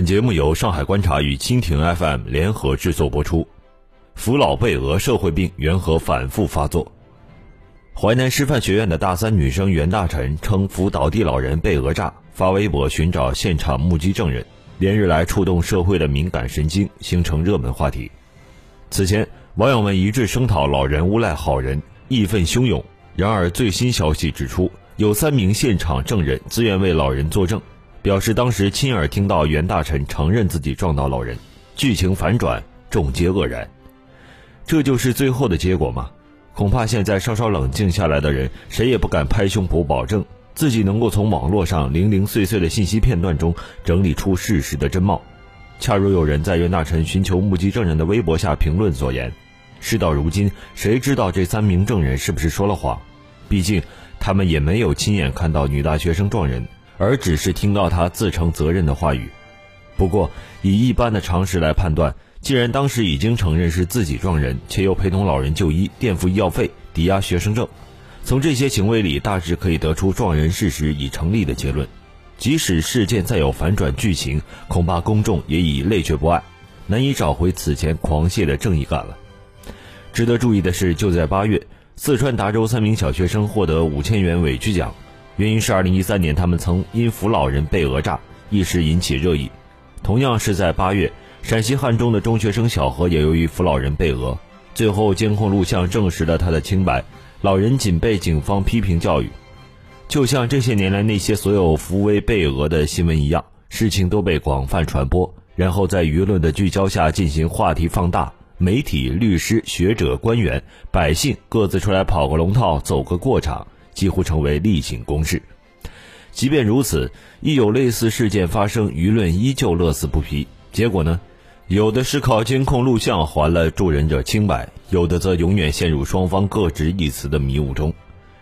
本节目由上海观察与蜻蜓 FM 联合制作播出。扶老被讹社会病缘何反复发作？淮南师范学院的大三女生袁大晨称扶倒地老人被讹诈，发微博寻找现场目击证人，连日来触动社会的敏感神经，形成热门话题。此前，网友们一致声讨老人诬赖好人，义愤汹涌。然而，最新消息指出，有三名现场证人自愿为老人作证。表示当时亲耳听到袁大臣承认自己撞到老人，剧情反转，众皆愕然。这就是最后的结果吗？恐怕现在稍稍冷静下来的人，谁也不敢拍胸脯保证自己能够从网络上零零碎碎的信息片段中整理出事实的真貌。恰如有人在袁大臣寻求目击证人的微博下评论所言：“事到如今，谁知道这三名证人是不是说了谎？毕竟他们也没有亲眼看到女大学生撞人。”而只是听到他自承责任的话语。不过，以一般的常识来判断，既然当时已经承认是自己撞人，且又陪同老人就医、垫付医药费、抵押学生证，从这些行为里大致可以得出撞人事实已成立的结论。即使事件再有反转剧情，恐怕公众也已泪却不爱，难以找回此前狂泻的正义感了。值得注意的是，就在八月，四川达州三名小学生获得五千元委屈奖。原因是二零一三年他们曾因扶老人被讹诈，一时引起热议。同样是在八月，陕西汉中的中学生小何也由于扶老人被讹，最后监控录像证实了他的清白，老人仅被警方批评教育。就像这些年来那些所有扶危被讹的新闻一样，事情都被广泛传播，然后在舆论的聚焦下进行话题放大，媒体、律师、学者、官员、百姓各自出来跑个龙套，走个过场。几乎成为例行公事。即便如此，一有类似事件发生，舆论依旧乐此不疲。结果呢？有的是靠监控录像还了助人者清白，有的则永远陷入双方各执一词的迷雾中。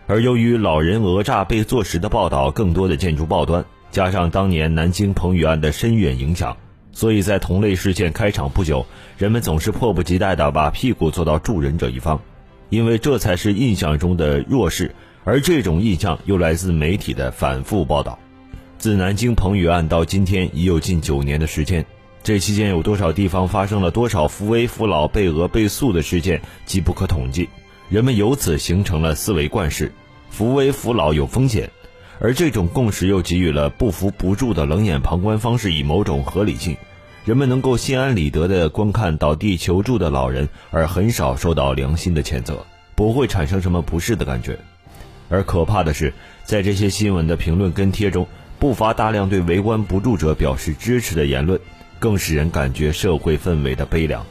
而由于老人讹诈被坐实的报道更多的见诸报端，加上当年南京彭宇案的深远影响，所以在同类事件开场不久，人们总是迫不及待地把屁股坐到助人者一方，因为这才是印象中的弱势。而这种印象又来自媒体的反复报道。自南京彭宇案到今天，已有近九年的时间。这期间有多少地方发生了多少扶危扶老被讹被诉的事件，既不可统计。人们由此形成了思维惯式：扶危扶老有风险。而这种共识又给予了不扶不助的冷眼旁观方式以某种合理性。人们能够心安理得地观看倒地求助的老人，而很少受到良心的谴责，不会产生什么不适的感觉。而可怕的是，在这些新闻的评论跟帖中，不乏大量对围观不住者表示支持的言论，更使人感觉社会氛围的悲凉。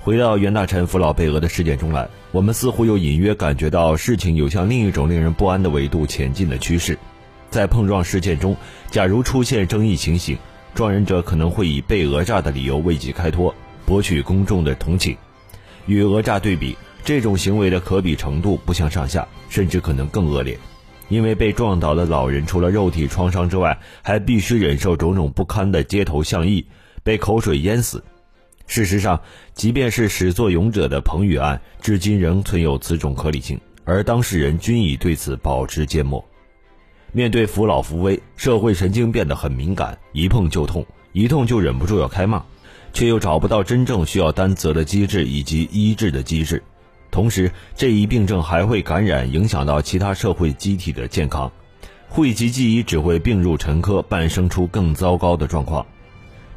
回到袁大臣扶老被讹的事件中来，我们似乎又隐约感觉到事情有向另一种令人不安的维度前进的趋势。在碰撞事件中，假如出现争议情形，撞人者可能会以被讹诈的理由为其开脱，博取公众的同情。与讹诈对比。这种行为的可比程度不相上下，甚至可能更恶劣，因为被撞倒的老人除了肉体创伤之外，还必须忍受种种不堪的街头巷议，被口水淹死。事实上，即便是始作俑者的彭宇案，至今仍存有此种合理性，而当事人均已对此保持缄默。面对扶老扶危，社会神经变得很敏感，一碰就痛，一痛就忍不住要开骂，却又找不到真正需要担责的机制以及医治的机制。同时，这一病症还会感染，影响到其他社会机体的健康，讳疾忌医只会病入沉疴，伴生出更糟糕的状况。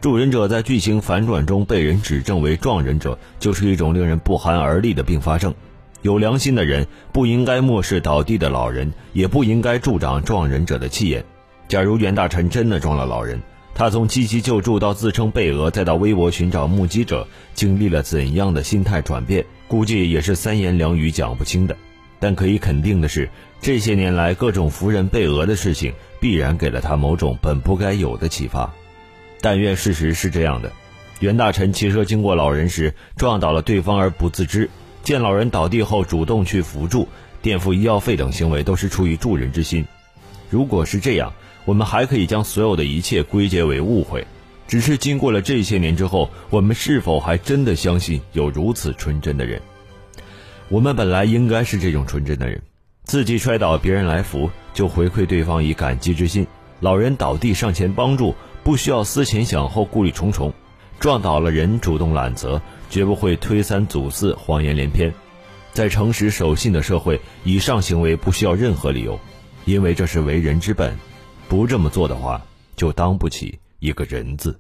助人者在剧情反转中被人指证为撞人者，就是一种令人不寒而栗的并发症。有良心的人不应该漠视倒地的老人，也不应该助长撞人者的气焰。假如袁大臣真的撞了老人，他从积极救助到自称被讹，再到微博寻找目击者，经历了怎样的心态转变？估计也是三言两语讲不清的。但可以肯定的是，这些年来各种扶人被讹的事情，必然给了他某种本不该有的启发。但愿事实是这样的：袁大臣骑车经过老人时撞倒了对方而不自知，见老人倒地后主动去扶助、垫付医药费等行为，都是出于助人之心。如果是这样，我们还可以将所有的一切归结为误会。只是经过了这些年之后我们是否还真的相信有如此纯真的人？我们本来应该是这种纯真的人。自己摔倒别人来扶就回馈对方以感激之心。老人倒地上前帮助不需要思前想后顾虑重重。撞倒了人主动揽责绝不会推三阻四谎言连篇。在诚实守信的社会以上行为不需要任何理由因为这是为人之本。不这么做的话就当不起一个人字。